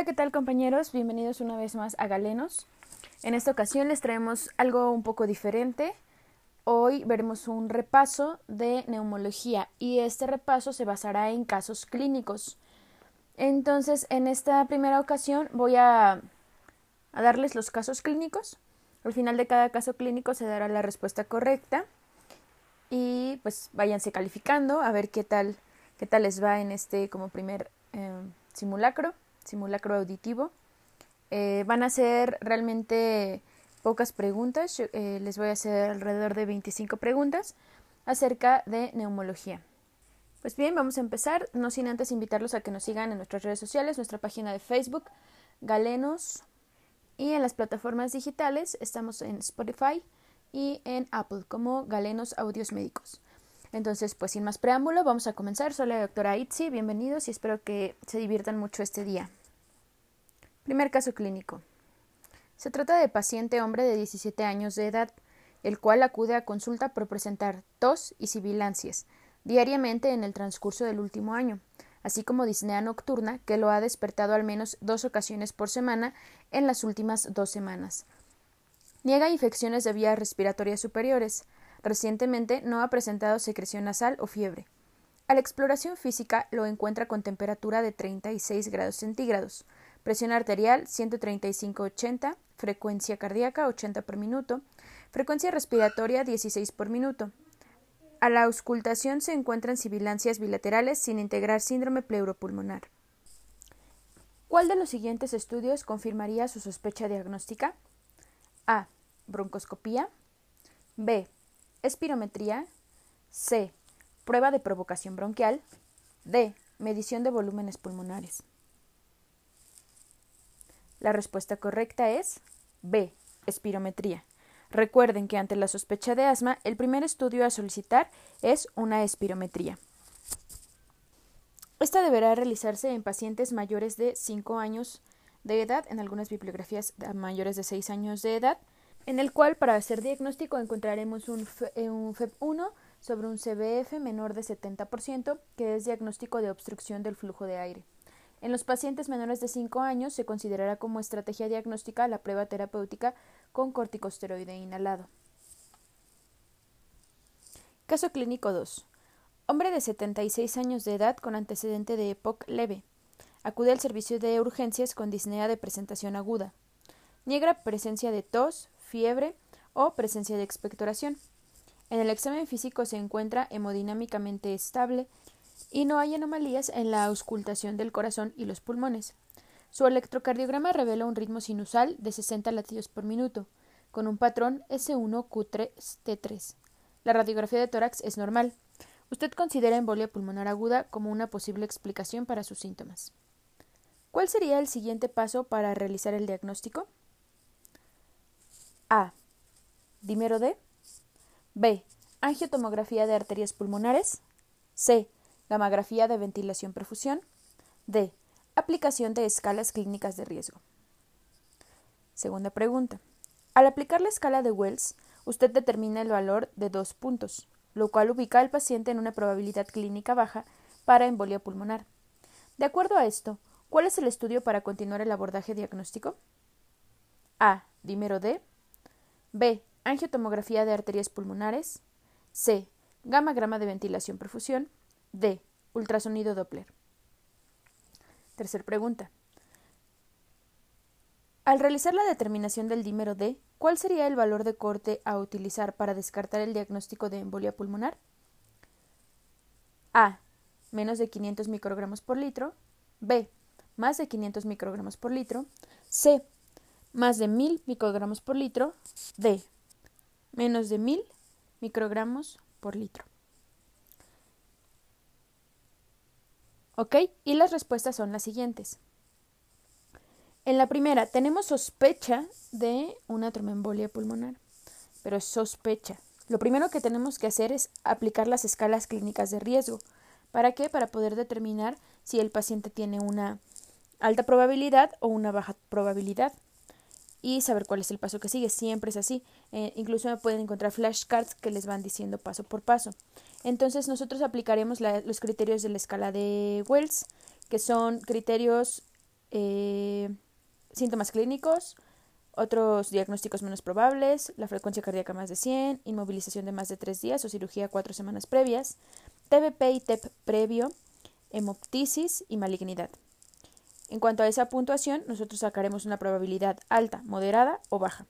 Hola, ¿qué tal compañeros? Bienvenidos una vez más a Galenos. En esta ocasión les traemos algo un poco diferente. Hoy veremos un repaso de neumología y este repaso se basará en casos clínicos. Entonces, en esta primera ocasión voy a, darles los casos clínicos. Al final de cada caso clínico se dará la respuesta correcta y pues váyanse calificando a ver qué tal, qué tal les va en este como primer eh, simulacro simulacro auditivo. Eh, van a ser realmente pocas preguntas. Eh, les voy a hacer alrededor de 25 preguntas acerca de neumología. Pues bien, vamos a empezar, no sin antes invitarlos a que nos sigan en nuestras redes sociales, nuestra página de Facebook, Galenos, y en las plataformas digitales estamos en Spotify y en Apple como Galenos Audios Médicos. Entonces, pues sin más preámbulo, vamos a comenzar. Soy la doctora Itzi, bienvenidos y espero que se diviertan mucho este día. Primer caso clínico. Se trata de paciente hombre de 17 años de edad, el cual acude a consulta por presentar tos y sibilancias diariamente en el transcurso del último año, así como disnea nocturna que lo ha despertado al menos dos ocasiones por semana en las últimas dos semanas. Niega infecciones de vías respiratorias superiores, Recientemente no ha presentado secreción nasal o fiebre. A la exploración física lo encuentra con temperatura de 36 grados centígrados, presión arterial 135-80, frecuencia cardíaca 80 por minuto, frecuencia respiratoria 16 por minuto. A la auscultación se encuentran sibilancias bilaterales sin integrar síndrome pleuropulmonar. ¿Cuál de los siguientes estudios confirmaría su sospecha diagnóstica? A. Broncoscopía. B. Espirometría. C. Prueba de provocación bronquial. D. Medición de volúmenes pulmonares. La respuesta correcta es B. Espirometría. Recuerden que ante la sospecha de asma, el primer estudio a solicitar es una espirometría. Esta deberá realizarse en pacientes mayores de 5 años de edad, en algunas bibliografías mayores de 6 años de edad, en el cual para hacer diagnóstico encontraremos un, FEP1 eh, sobre un CBF menor de 70%, que es diagnóstico de obstrucción del flujo de aire. En los pacientes menores de 5 años se considerará como estrategia diagnóstica la prueba terapéutica con corticosteroide inhalado. Caso clínico 2. Hombre de 76 años de edad con antecedente de EPOC leve. Acude al servicio de urgencias con disnea de presentación aguda. Niega presencia de tos, fiebre o presencia de expectoración. En el examen físico se encuentra hemodinámicamente estable y no hay anomalías en la auscultación del corazón y los pulmones. Su electrocardiograma revela un ritmo sinusal de 60 latidos por minuto, con un patrón S1Q3T3. La radiografía de tórax es normal. Usted considera embolia pulmonar aguda como una posible explicación para sus síntomas. ¿Cuál sería el siguiente paso para realizar el diagnóstico? A. Dímero D. B. Angiotomografía de arterias pulmonares. C. Gamografía de ventilación-perfusión. D. Aplicación de escalas clínicas de riesgo. Segunda pregunta. Al aplicar la escala de Wells, usted determina el valor de dos puntos, lo cual ubica al paciente en una probabilidad clínica baja para embolia pulmonar. De acuerdo a esto, ¿cuál es el estudio para continuar el abordaje diagnóstico? A. Dímero D. B. Angiotomografía de arterias pulmonares. C. Gamagrama de ventilación-perfusión. D. Ultrasonido Doppler. Tercer pregunta. Al realizar la determinación del dímero D, ¿cuál sería el valor de corte a utilizar para descartar el diagnóstico de embolia pulmonar? A. Menos de 500 microgramos por litro. B. Más de 500 microgramos por litro. C más de 1000 microgramos por litro de menos de 1000 microgramos por litro. ¿Ok? Y las respuestas son las siguientes. En la primera, tenemos sospecha de una tromboembolia pulmonar, pero es sospecha. Lo primero que tenemos que hacer es aplicar las escalas clínicas de riesgo. ¿Para qué? Para poder determinar si el paciente tiene una alta probabilidad o una baja probabilidad y saber cuál es el paso que sigue. Siempre es así. Eh, incluso pueden encontrar flashcards que les van diciendo paso por paso. Entonces nosotros aplicaremos los criterios de la escala de Wells, que son criterios eh, síntomas clínicos, otros diagnósticos menos probables, la frecuencia cardíaca más de 100, inmovilización de más de 3 días o cirugía cuatro semanas previas, TBP y TEP previo, hemoptisis y malignidad. En cuanto a esa puntuación, nosotros sacaremos una probabilidad alta, moderada o baja.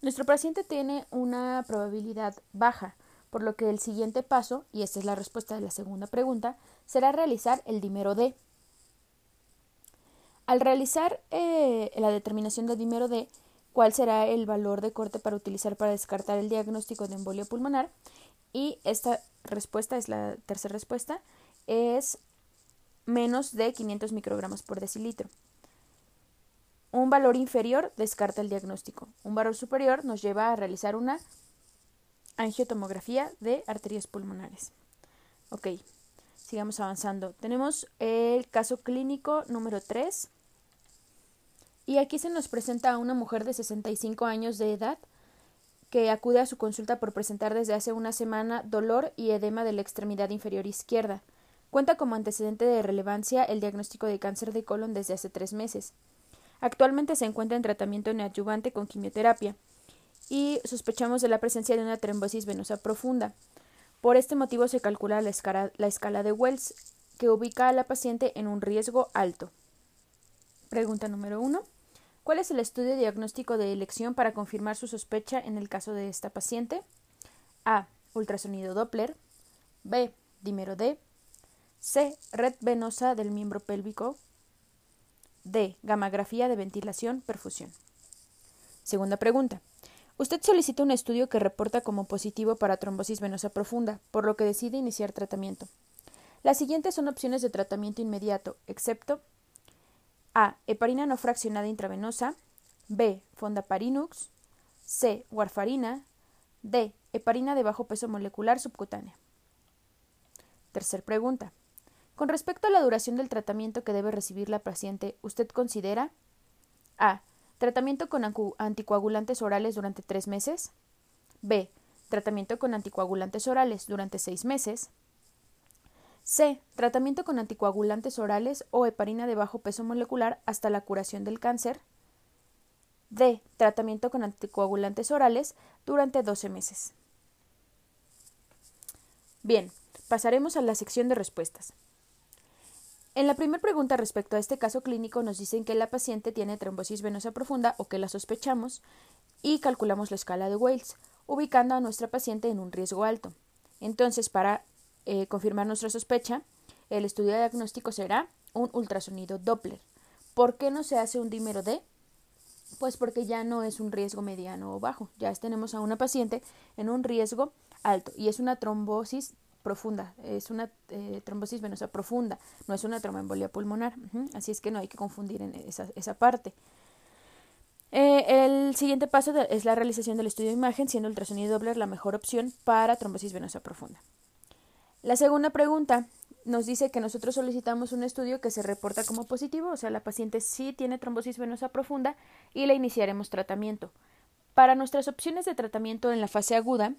Nuestro paciente tiene una probabilidad baja, por lo que el siguiente paso, y esta es la respuesta de la segunda pregunta, será realizar el dímero D. Al realizar eh, la determinación del dímero D, cuál será el valor de corte para utilizar para descartar el diagnóstico de embolia pulmonar, y esta respuesta es la tercera respuesta, es menos de 500 microgramos por decilitro. Un valor inferior descarta el diagnóstico. Un valor superior nos lleva a realizar una angiotomografía de arterias pulmonares. Ok, sigamos avanzando. Tenemos el caso clínico número 3. Y aquí se nos presenta a una mujer de 65 años de edad que acude a su consulta por presentar desde hace una semana dolor y edema de la extremidad inferior izquierda. Cuenta como antecedente de relevancia el diagnóstico de cáncer de colon desde hace tres meses. Actualmente se encuentra en tratamiento neoadyuvante con quimioterapia y sospechamos de la presencia de una trombosis venosa profunda. Por este motivo se calcula la escala, la escala de Wells, que ubica a la paciente en un riesgo alto. Pregunta número uno. ¿Cuál es el estudio diagnóstico de elección para confirmar su sospecha en el caso de esta paciente? A. Ultrasonido Doppler. B. Dímero D. C. Red venosa del miembro pélvico. D. Gamografía de ventilación, perfusión. Segunda pregunta. Usted solicita un estudio que reporta como positivo para trombosis venosa profunda, por lo que decide iniciar tratamiento. Las siguientes son opciones de tratamiento inmediato, excepto A. Heparina no fraccionada intravenosa. B. Fondaparinux. C. Warfarina. D. Heparina de bajo peso molecular subcutánea. Tercer pregunta. Con respecto a la duración del tratamiento que debe recibir la paciente, ¿usted considera A. Tratamiento con anticoagulantes orales durante tres meses. B. Tratamiento con anticoagulantes orales durante seis meses. C. Tratamiento con anticoagulantes orales o heparina de bajo peso molecular hasta la curación del cáncer. D. Tratamiento con anticoagulantes orales durante 12 meses. Bien, pasaremos a la sección de respuestas. En la primera pregunta respecto a este caso clínico nos dicen que la paciente tiene trombosis venosa profunda o que la sospechamos y calculamos la escala de Wales, ubicando a nuestra paciente en un riesgo alto. Entonces, para eh, confirmar nuestra sospecha, el estudio diagnóstico será un ultrasonido Doppler. ¿Por qué no se hace un dímero D? Pues porque ya no es un riesgo mediano o bajo, ya tenemos a una paciente en un riesgo alto y es una trombosis profunda, es una eh, trombosis venosa profunda, no es una tromboembolia pulmonar, así es que no hay que confundir en esa, esa parte. Eh, el siguiente paso es la realización del estudio de imagen, siendo el ultrasonido Doppler la mejor opción para trombosis venosa profunda. La segunda pregunta nos dice que nosotros solicitamos un estudio que se reporta como positivo, o sea, la paciente sí tiene trombosis venosa profunda y le iniciaremos tratamiento. Para nuestras opciones de tratamiento en la fase aguda,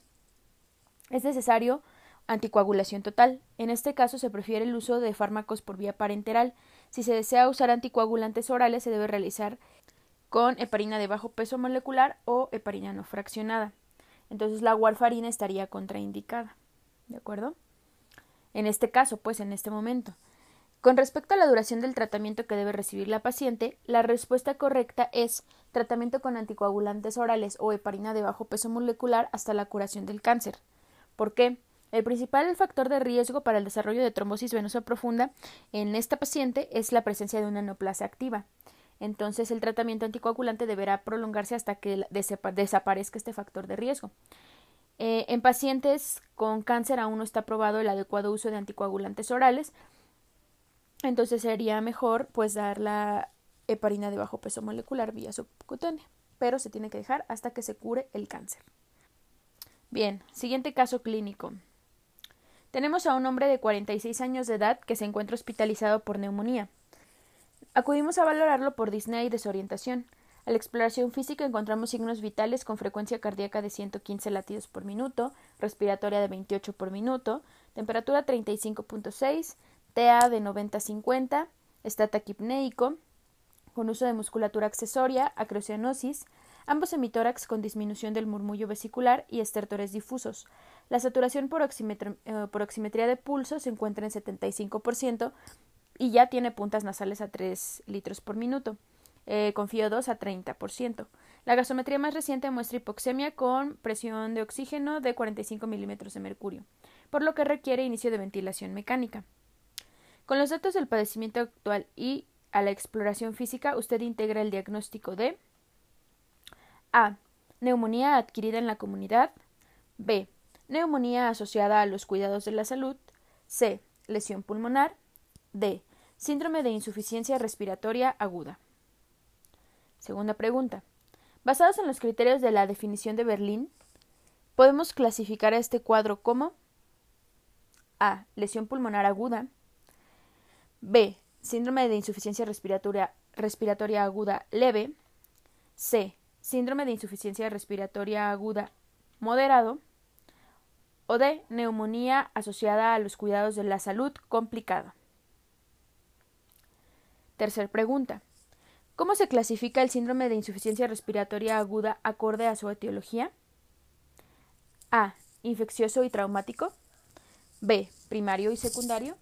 es necesario Anticoagulación total. En este caso se prefiere el uso de fármacos por vía parenteral. Si se desea usar anticoagulantes orales se debe realizar con heparina de bajo peso molecular o heparina no fraccionada. Entonces la warfarina estaría contraindicada. ¿De acuerdo? En este caso, pues en este momento. Con respecto a la duración del tratamiento que debe recibir la paciente, la respuesta correcta es tratamiento con anticoagulantes orales o heparina de bajo peso molecular hasta la curación del cáncer. ¿Por qué? El principal factor de riesgo para el desarrollo de trombosis venosa profunda en esta paciente es la presencia de una neoplasia activa. Entonces, el tratamiento anticoagulante deberá prolongarse hasta que desaparezca este factor de riesgo. Eh, en pacientes con cáncer aún no está probado el adecuado uso de anticoagulantes orales, entonces sería mejor pues dar la heparina de bajo peso molecular vía subcutánea, pero se tiene que dejar hasta que se cure el cáncer. Bien, siguiente caso clínico. Tenemos a un hombre de 46 años de edad que se encuentra hospitalizado por neumonía. Acudimos a valorarlo por disney y desorientación. A la exploración física encontramos signos vitales con frecuencia cardíaca de 115 latidos por minuto, respiratoria de 28 por minuto, temperatura 35.6, TA de 90-50, está taquipneico, con uso de musculatura accesoria, acroceanosis, ambos hemitórax con disminución del murmullo vesicular y estertores difusos. La saturación por, eh, oximetría de pulso se encuentra en 75% y ya tiene puntas nasales a 3 litros por minuto, eh, con FIO2 a 30%. La gasometría más reciente muestra hipoxemia con presión de oxígeno de 45 milímetros de mercurio, por lo que requiere inicio de ventilación mecánica. Con los datos del padecimiento actual y a la exploración física, usted integra el diagnóstico de A. Neumonía adquirida en la comunidad. B. Neumonía asociada a los cuidados de la salud. C. Lesión pulmonar. D. Síndrome de insuficiencia respiratoria aguda. Segunda pregunta. Basados en los criterios de la definición de Berlín, podemos clasificar a este cuadro como A. Lesión pulmonar aguda. B. Síndrome de insuficiencia respiratoria, respiratoria aguda leve. C. Síndrome de insuficiencia respiratoria aguda moderado. O D. Neumonía asociada a los cuidados de la salud complicada. Tercer pregunta. ¿Cómo se clasifica el síndrome de insuficiencia respiratoria aguda acorde a su etiología? A. Infeccioso y traumático. B. Primario y secundario.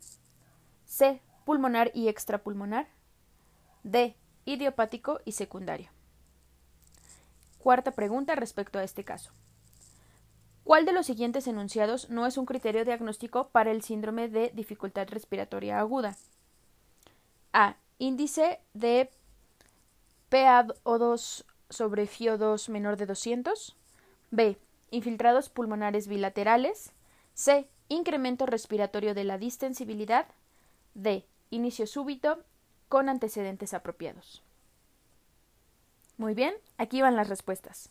C. Pulmonar y extrapulmonar. D. Idiopático y secundario. Cuarta pregunta respecto a este caso. ¿Cuál de los siguientes enunciados no es un criterio diagnóstico para el síndrome de dificultad respiratoria aguda? A. Índice de PaO2 sobre FiO2 menor de 200. B. Infiltrados pulmonares bilaterales. C. Incremento respiratorio de la distensibilidad. D. Inicio súbito con antecedentes apropiados. Muy bien, aquí van las respuestas.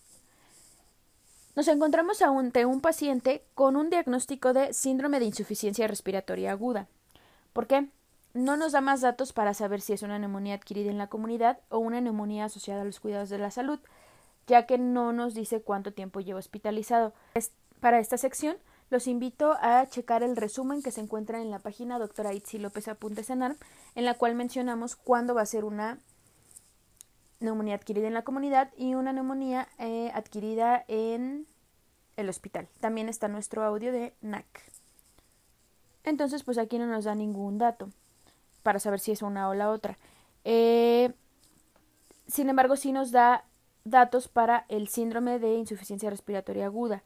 Nos encontramos ante un paciente con un diagnóstico de síndrome de insuficiencia respiratoria aguda. ¿Por qué? no nos da más datos para saber si es una neumonía adquirida en la comunidad o una neumonía asociada a los cuidados de la salud, ya que no nos dice cuánto tiempo lleva hospitalizado. Para esta sección, los invito a checar el resumen que se encuentra en la página doctora Itzi López Apuntes en en la cual mencionamos cuándo va a ser una neumonía adquirida en la comunidad y una neumonía eh, adquirida en el hospital. También está nuestro audio de NAC. Entonces, pues aquí no nos da ningún dato para saber si es una o la otra. Eh, sin embargo, sí nos da datos para el síndrome de insuficiencia respiratoria aguda,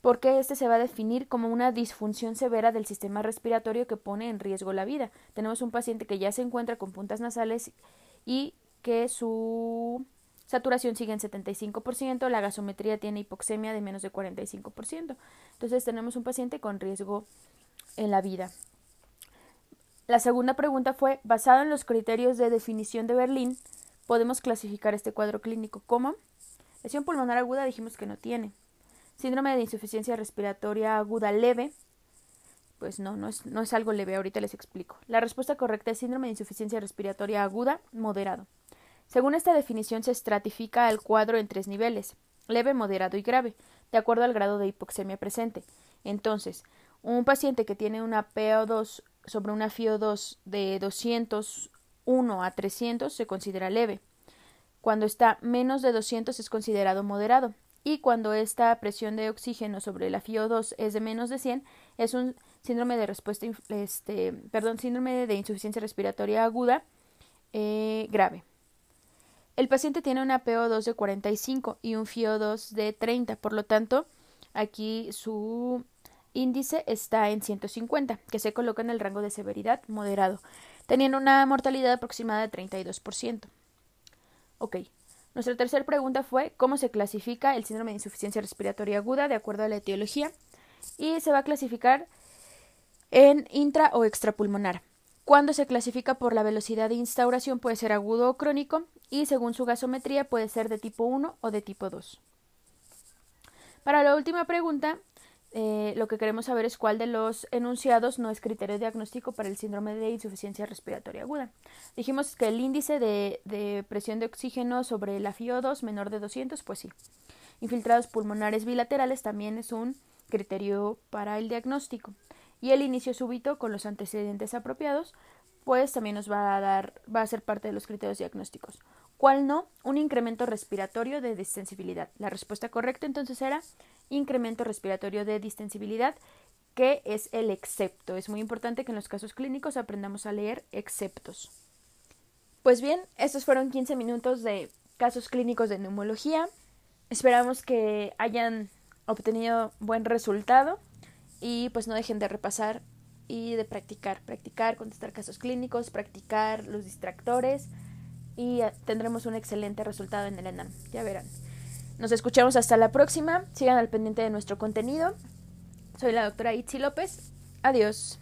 porque este se va a definir como una disfunción severa del sistema respiratorio que pone en riesgo la vida. Tenemos un paciente que ya se encuentra con puntas nasales y que su saturación sigue en 75%, la gasometría tiene hipoxemia de menos de 45%. Entonces tenemos un paciente con riesgo en la vida. La segunda pregunta fue, basado en los criterios de definición de Berlín, podemos clasificar este cuadro clínico como lesión pulmonar aguda, dijimos que no tiene. Síndrome de insuficiencia respiratoria aguda leve, pues no, no es, no es algo leve, ahorita les explico. La respuesta correcta es síndrome de insuficiencia respiratoria aguda moderado. Según esta definición se estratifica el cuadro en tres niveles, leve, moderado y grave, de acuerdo al grado de hipoxemia presente. Entonces, un paciente que tiene una PO2 sobre una FIO2 de 201 a 300 se considera leve. Cuando está menos de 200 es considerado moderado. Y cuando esta presión de oxígeno sobre la FIO2 es de menos de 100, es un síndrome de respuesta, este, perdón, síndrome de insuficiencia respiratoria aguda eh, grave. El paciente tiene una PO2 de 45 y un FIO2 de 30, por lo tanto, aquí su índice está en 150, que se coloca en el rango de severidad moderado, teniendo una mortalidad aproximada de 32%. Ok. Nuestra tercera pregunta fue cómo se clasifica el síndrome de insuficiencia respiratoria aguda de acuerdo a la etiología y se va a clasificar en intra o extrapulmonar. Cuando se clasifica por la velocidad de instauración puede ser agudo o crónico y según su gasometría puede ser de tipo 1 o de tipo 2. Para la última pregunta eh, lo que queremos saber es cuál de los enunciados no es criterio diagnóstico para el síndrome de insuficiencia respiratoria aguda. Dijimos que el índice de, presión de oxígeno sobre la FIO2 menor de 200, pues sí. Infiltrados pulmonares bilaterales también es un criterio para el diagnóstico. Y el inicio súbito con los antecedentes apropiados, pues también nos va a dar, va a ser parte de los criterios diagnósticos. ¿Cuál no? Un incremento respiratorio de distensibilidad. La respuesta correcta entonces era incremento respiratorio de distensibilidad, que es el excepto. Es muy importante que en los casos clínicos aprendamos a leer exceptos. Pues bien, estos fueron 15 minutos de casos clínicos de neumología. Esperamos que hayan obtenido buen resultado y pues no dejen de repasar y de practicar, practicar, contestar casos clínicos, practicar los distractores y tendremos un excelente resultado en el ENAM, ya verán. Nos escuchamos hasta la próxima, sigan al pendiente de nuestro contenido. Soy la doctora Itzi López. Adiós.